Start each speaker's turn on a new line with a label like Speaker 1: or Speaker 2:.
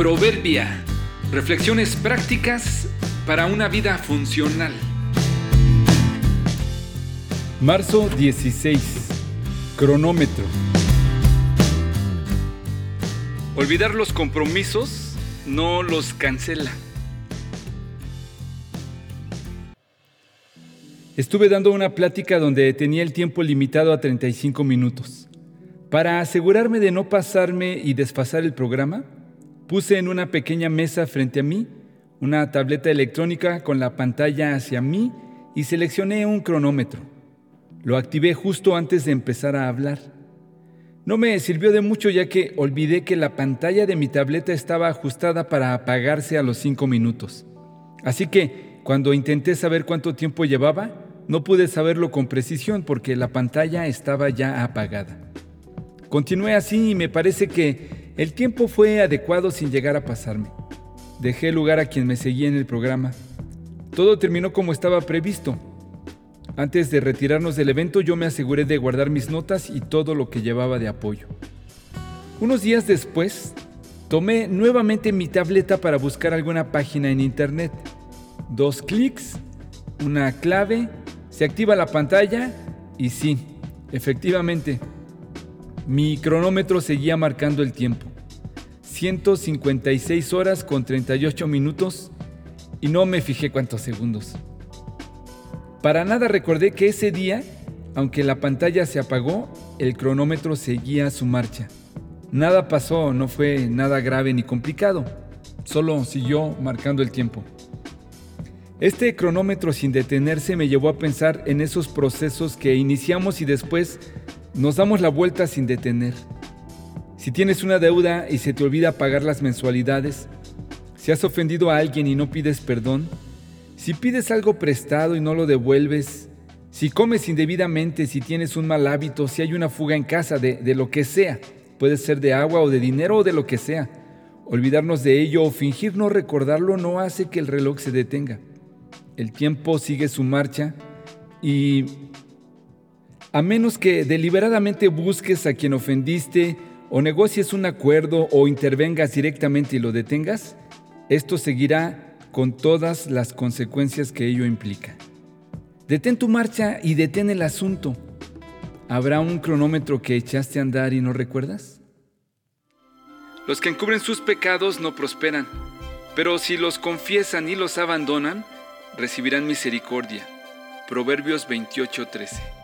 Speaker 1: Proverbia. Reflexiones prácticas para una vida funcional.
Speaker 2: Marzo 16. Cronómetro.
Speaker 1: Olvidar los compromisos no los cancela.
Speaker 2: Estuve dando una plática donde tenía el tiempo limitado a 35 minutos. Para asegurarme de no pasarme y desfasar el programa, puse en una pequeña mesa frente a mí una tableta electrónica con la pantalla hacia mí y seleccioné un cronómetro. Lo activé justo antes de empezar a hablar. No me sirvió de mucho ya que olvidé que la pantalla de mi tableta estaba ajustada para apagarse a los cinco minutos. Así que cuando intenté saber cuánto tiempo llevaba, no pude saberlo con precisión porque la pantalla estaba ya apagada. Continué así y me parece que el tiempo fue adecuado sin llegar a pasarme. Dejé lugar a quien me seguía en el programa. Todo terminó como estaba previsto. Antes de retirarnos del evento yo me aseguré de guardar mis notas y todo lo que llevaba de apoyo. Unos días después, tomé nuevamente mi tableta para buscar alguna página en internet. Dos clics, una clave se activa la pantalla y sí, efectivamente, mi cronómetro seguía marcando el tiempo. 156 horas con 38 minutos y no me fijé cuántos segundos. Para nada recordé que ese día, aunque la pantalla se apagó, el cronómetro seguía su marcha. Nada pasó, no fue nada grave ni complicado, solo siguió marcando el tiempo. Este cronómetro sin detenerse me llevó a pensar en esos procesos que iniciamos y después nos damos la vuelta sin detener. Si tienes una deuda y se te olvida pagar las mensualidades, si has ofendido a alguien y no pides perdón, si pides algo prestado y no lo devuelves, si comes indebidamente, si tienes un mal hábito, si hay una fuga en casa de, de lo que sea, puede ser de agua o de dinero o de lo que sea, olvidarnos de ello o fingir no recordarlo no hace que el reloj se detenga. El tiempo sigue su marcha y a menos que deliberadamente busques a quien ofendiste o negocies un acuerdo o intervengas directamente y lo detengas, esto seguirá con todas las consecuencias que ello implica. Detén tu marcha y detén el asunto. ¿Habrá un cronómetro que echaste a andar y no recuerdas?
Speaker 1: Los que encubren sus pecados no prosperan, pero si los confiesan y los abandonan, recibirán misericordia. Proverbios 28:13.